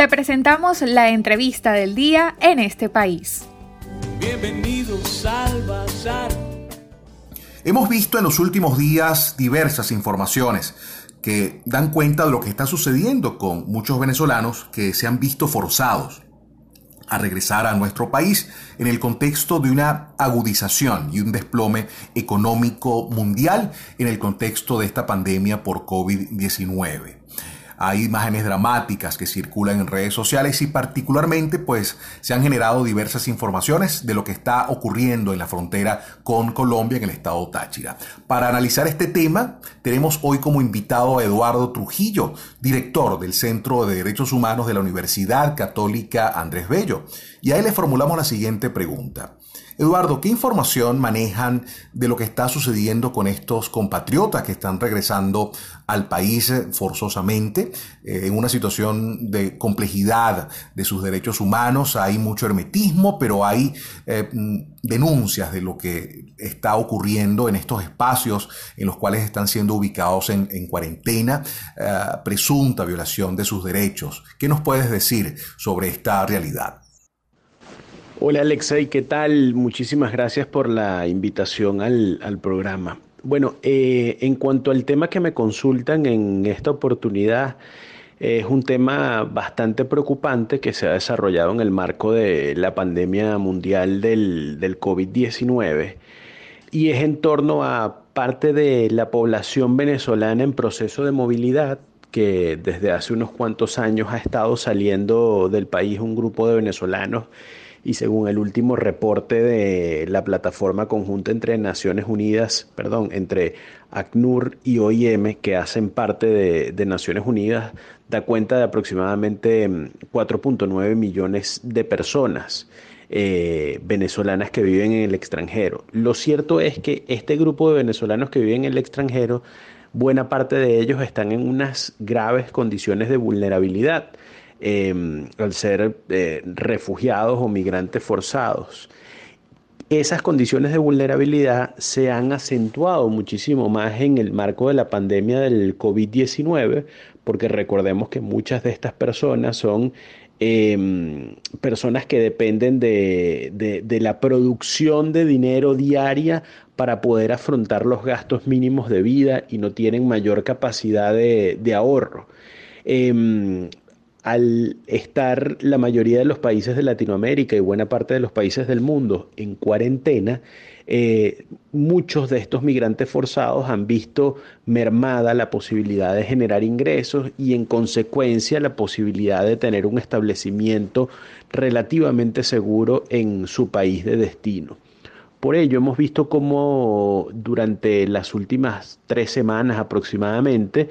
Te presentamos la entrevista del día en este país. Bienvenidos al Bazar. Hemos visto en los últimos días diversas informaciones que dan cuenta de lo que está sucediendo con muchos venezolanos que se han visto forzados a regresar a nuestro país en el contexto de una agudización y un desplome económico mundial en el contexto de esta pandemia por COVID-19. Hay imágenes dramáticas que circulan en redes sociales y particularmente pues se han generado diversas informaciones de lo que está ocurriendo en la frontera con Colombia en el estado Táchira. Para analizar este tema tenemos hoy como invitado a Eduardo Trujillo, director del Centro de Derechos Humanos de la Universidad Católica Andrés Bello. Y a él le formulamos la siguiente pregunta. Eduardo, ¿qué información manejan de lo que está sucediendo con estos compatriotas que están regresando al país eh, forzosamente eh, en una situación de complejidad de sus derechos humanos? Hay mucho hermetismo, pero hay eh, mm, denuncias de lo que está ocurriendo en estos espacios en los cuales están siendo ubicados en, cuarentena, presunta violación de sus derechos. ¿Qué nos puedes decir sobre esta realidad? Hola Alexei, ¿qué tal? Muchísimas gracias por la invitación al, programa. Bueno, eh, en cuanto al tema que me consultan en esta oportunidad, es un tema bastante preocupante que se ha desarrollado en el marco de la pandemia mundial del, del COVID-19 y es en torno a parte de la población venezolana en proceso de movilidad que desde hace unos cuantos años ha estado saliendo del país un grupo de venezolanos y según el último reporte de la plataforma conjunta entre Naciones Unidas, perdón, entre ACNUR y OIM, que hacen parte de, Naciones Unidas, da cuenta de aproximadamente 4.9 mm, millones de personas. Eh, venezolanas que viven en el extranjero. Lo cierto es que este grupo de venezolanos que viven en el extranjero, buena parte de ellos están en unas graves condiciones de vulnerabilidad. Em, al ser eh, refugiados o migrantes forzados. Esas condiciones de vulnerabilidad se han acentuado muchísimo más en el marco de la pandemia del COVID-19, porque recordemos que muchas de estas personas son em, personas que dependen de, la producción de dinero diaria para poder afrontar los gastos mínimos de vida y no tienen mayor capacidad de, ahorro. Em, al estar la mayoría de los países de Latinoamérica y buena parte de los países del mundo en cuarentena, eh, muchos de estos migrantes forzados han visto mermada la posibilidad de generar ingresos y en consecuencia la posibilidad de tener un establecimiento relativamente seguro en su país de destino. Por ello hemos visto cómo durante las últimas tres semanas aproximadamente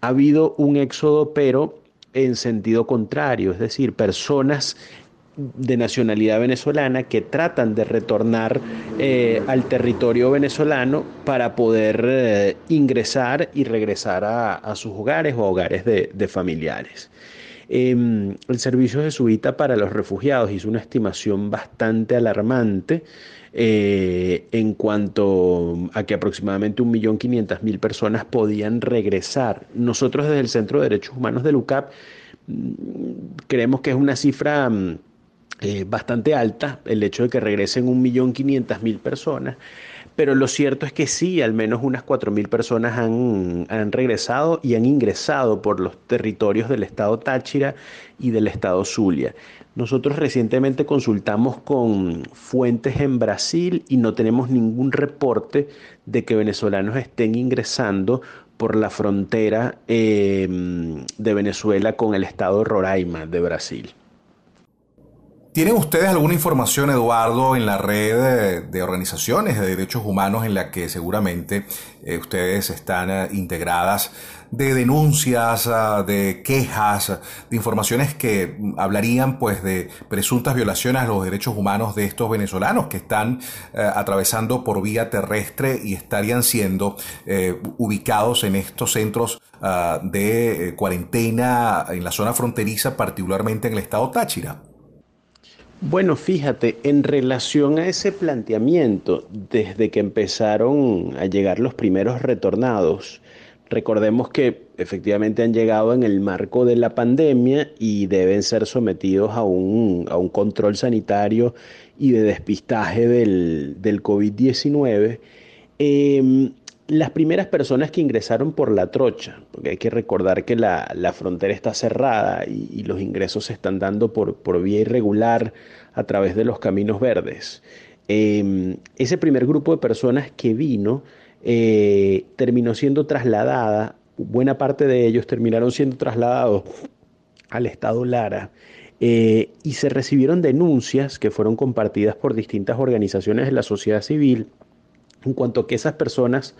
ha habido un éxodo, pero en sentido contrario, es decir, personas de nacionalidad venezolana que tratan de retornar eh, al territorio venezolano para poder eh, ingresar y regresar a, sus hogares o hogares de, familiares. Em, el Servicio Jesuita para los Refugiados hizo una estimación bastante alarmante eh, en cuanto a que aproximadamente 1.500.000 personas podían regresar. Nosotros desde el Centro de Derechos Humanos de LUCAP mm, creemos que es una cifra mm, eh, bastante alta el hecho de que regresen 1.500.000 personas, pero lo cierto es que sí, al menos unas 4.000 personas han, regresado y han ingresado por los territorios del estado Táchira y del estado Zulia. Nosotros recientemente consultamos con fuentes en Brasil y no tenemos ningún reporte de que venezolanos estén ingresando por la frontera em, de Venezuela con el estado Roraima de Brasil. ¿Tienen ustedes alguna información, Eduardo, en la red de, organizaciones de derechos humanos en la que seguramente eh, ustedes están eh, integradas de denuncias, ah, de quejas, de informaciones que hablarían pues de presuntas violaciones a los derechos humanos de estos venezolanos que están eh, atravesando por vía terrestre y estarían siendo ubicados en estos centros ah, de cuarentena en la zona fronteriza, particularmente en el estado Táchira? Bueno, fíjate, en relación a ese planteamiento, desde que empezaron a llegar los primeros retornados, Recordemos que efectivamente han llegado en el marco de la pandemia y deben ser sometidos a un, a un control sanitario y de despistaje del, del COVID-19. Em, las primeras personas que ingresaron por la trocha, porque hay que recordar que la, la frontera está cerrada y, los ingresos se están dando por, por vía irregular a través de los caminos verdes. Em, ese primer grupo de personas que vino eh, terminó siendo trasladada, buena parte de ellos terminaron siendo trasladados al estado Lara. Eh, y se recibieron denuncias que fueron compartidas por distintas organizaciones de la sociedad civil en cuanto a que esas personas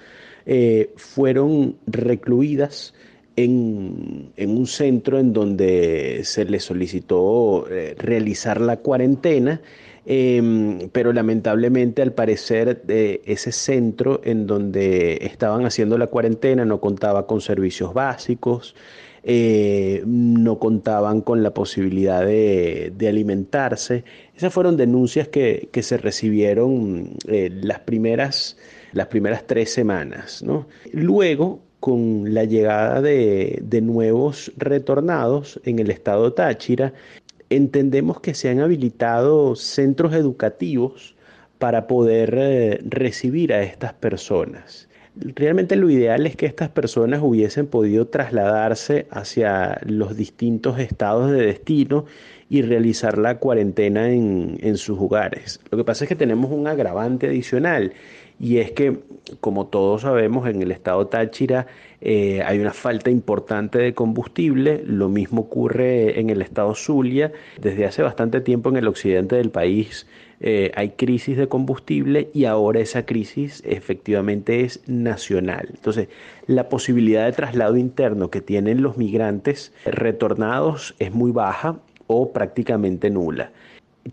eh, fueron recluidas en, un centro en donde se les solicitó eh, realizar la cuarentena, em, pero lamentablemente al parecer ese centro en donde estaban haciendo la cuarentena no contaba con servicios básicos, eh, no contaban con la posibilidad de, alimentarse. Esas fueron denuncias que, se recibieron eh, las, primeras, las primeras tres semanas. Luego, con la llegada de, nuevos retornados en el estado Táchira, entendemos que se han habilitado centros educativos para poder eh, recibir a estas personas. Realmente lo ideal es que estas personas hubiesen podido trasladarse hacia los distintos estados de destino y realizar la cuarentena en, sus hogares. Lo que pasa es que tenemos un agravante adicional y es que, como todos sabemos, en el estado Táchira eh, hay una falta importante de combustible, lo mismo ocurre en el estado Zulia, desde hace bastante tiempo en el occidente del país eh, hay crisis de combustible y ahora esa crisis efectivamente es nacional. Entonces, la posibilidad de traslado interno que tienen los migrantes retornados es muy baja o prácticamente nula.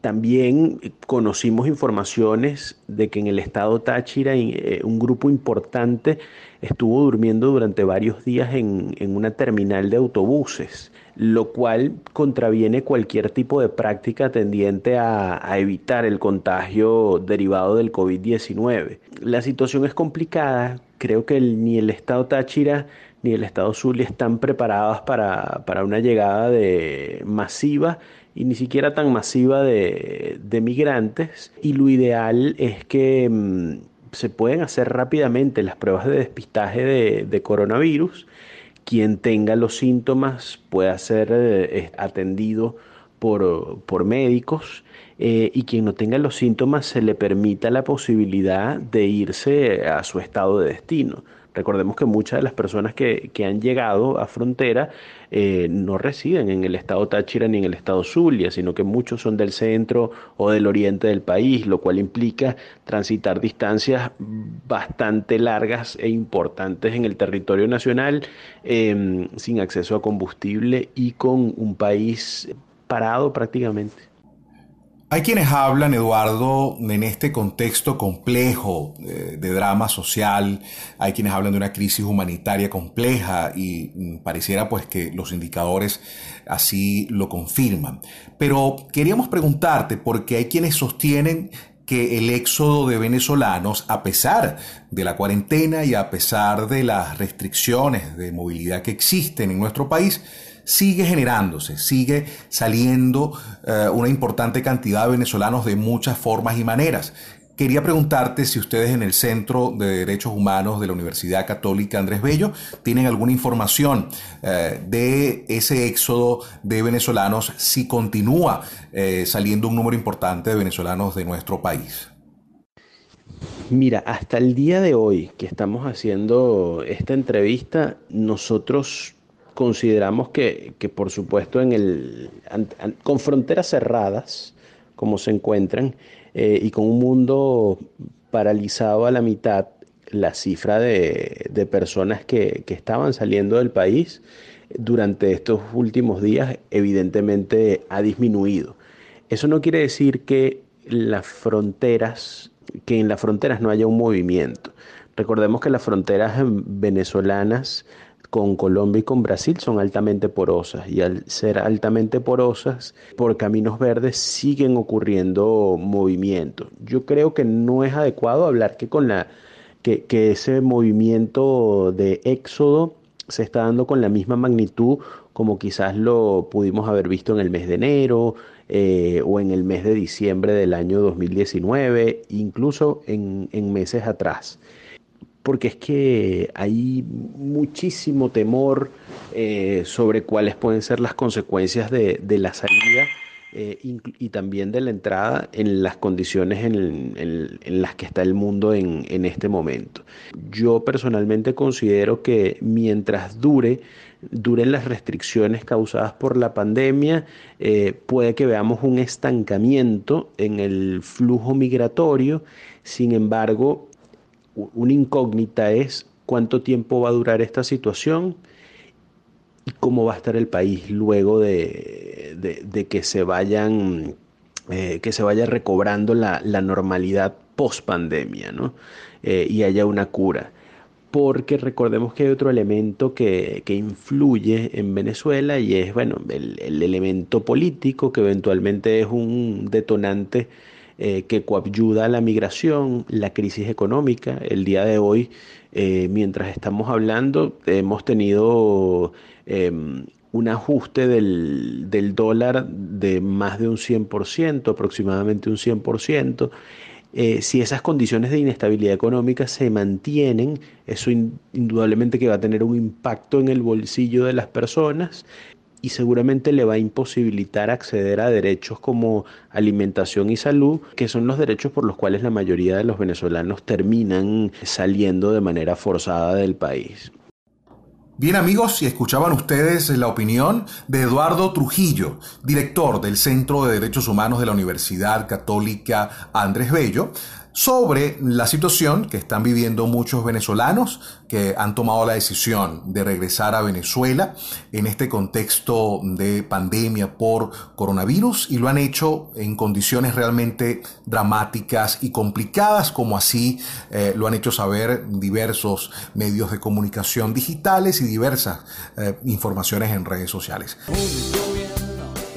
También conocimos informaciones de que en el estado Táchira eh, un grupo importante estuvo durmiendo durante varios días en, en una terminal de autobuses lo cual contraviene cualquier tipo de práctica tendiente a, evitar el contagio derivado del COVID-19. La situación es complicada, creo que ni el Estado Táchira ni el Estado Zulia están preparados para, una llegada de masiva y ni siquiera tan masiva de, migrantes. Y lo ideal es que mm, se pueden hacer rápidamente las pruebas de despistaje de coronavirus quien tenga los síntomas pueda ser eh, atendido por, por médicos eh, y quien no tenga los síntomas se le permita la posibilidad de irse a su estado de destino. Recordemos que muchas de las personas que, han llegado a frontera eh, no residen en el estado Táchira ni en el estado Zulia, sino que muchos son del centro o del oriente del país, lo cual implica transitar distancias bastante largas e importantes en el territorio nacional, em, sin acceso a combustible y con un país parado prácticamente. Hay quienes hablan, Eduardo, en este contexto complejo eh, de, drama social, hay quienes hablan de una crisis humanitaria compleja y mm, pareciera pues que los indicadores así lo confirman. Pero queríamos preguntarte, porque hay quienes sostienen que el éxodo de venezolanos, a pesar de la cuarentena y a pesar de las restricciones de movilidad que existen en nuestro país, sigue generándose, sigue saliendo eh, una importante cantidad de venezolanos de muchas formas y maneras. Quería preguntarte si ustedes en el Centro de Derechos Humanos de la Universidad Católica Andrés Bello tienen alguna información eh, de ese éxodo de venezolanos, si continúa eh, saliendo un número importante de venezolanos de nuestro país. Mira, hasta el día de hoy que estamos haciendo esta entrevista, nosotros consideramos que, por supuesto, en el, con fronteras cerradas, como se encuentran, eh, y con un mundo paralizado a la mitad, la cifra de, personas que, estaban saliendo del país durante estos últimos días evidentemente ha disminuido. Eso no quiere decir que las fronteras, que en las fronteras no haya un movimiento. Recordemos que las fronteras venezolanas con Colombia y con Brasil son altamente porosas y al ser altamente porosas por caminos verdes siguen ocurriendo movimientos. Yo creo que no es adecuado hablar que con la que, que ese movimiento de éxodo se está dando con la misma magnitud como quizás lo pudimos haber visto en el mes de enero eh, o en el mes de diciembre del año 2019, incluso en, meses atrás. Porque es que hay muchísimo temor eh, sobre cuáles pueden ser las consecuencias de, la salida eh, y también de la entrada en las condiciones en, las que está el mundo en, este momento. Yo personalmente considero que mientras dure, duren las restricciones causadas por la pandemia, eh, puede que veamos un estancamiento en el flujo migratorio. Sin embargo, una incógnita es cuánto tiempo va a durar esta situación y cómo va a estar el país luego de, que se vayan eh, que se vaya recobrando la, normalidad post pandemia eh, y haya una cura. Porque recordemos que hay otro elemento que, influye en Venezuela y es bueno el, elemento político que eventualmente es un detonante eh, que coayuda a la migración, la crisis económica. El día de hoy, mientras estamos hablando, hemos tenido Em, un ajuste del, dólar de más de un 100%, aproximadamente un 100%. Eh, si esas condiciones de inestabilidad económica se mantienen, eso indudablemente que va a tener un impacto en el bolsillo de las personas y seguramente le va a imposibilitar acceder a derechos como alimentación y salud, que son los derechos por los cuales la mayoría de los venezolanos terminan saliendo de manera forzada del país. Bien amigos, si escuchaban ustedes la opinión de Eduardo Trujillo, director del Centro de Derechos Humanos de la Universidad Católica Andrés Bello, sobre la situación que están viviendo muchos venezolanos que han tomado la decisión de regresar a Venezuela en este contexto de pandemia por coronavirus y lo han hecho en condiciones realmente dramáticas y complicadas como así eh, lo han hecho saber diversos medios de comunicación digitales y diversas eh, informaciones en redes sociales.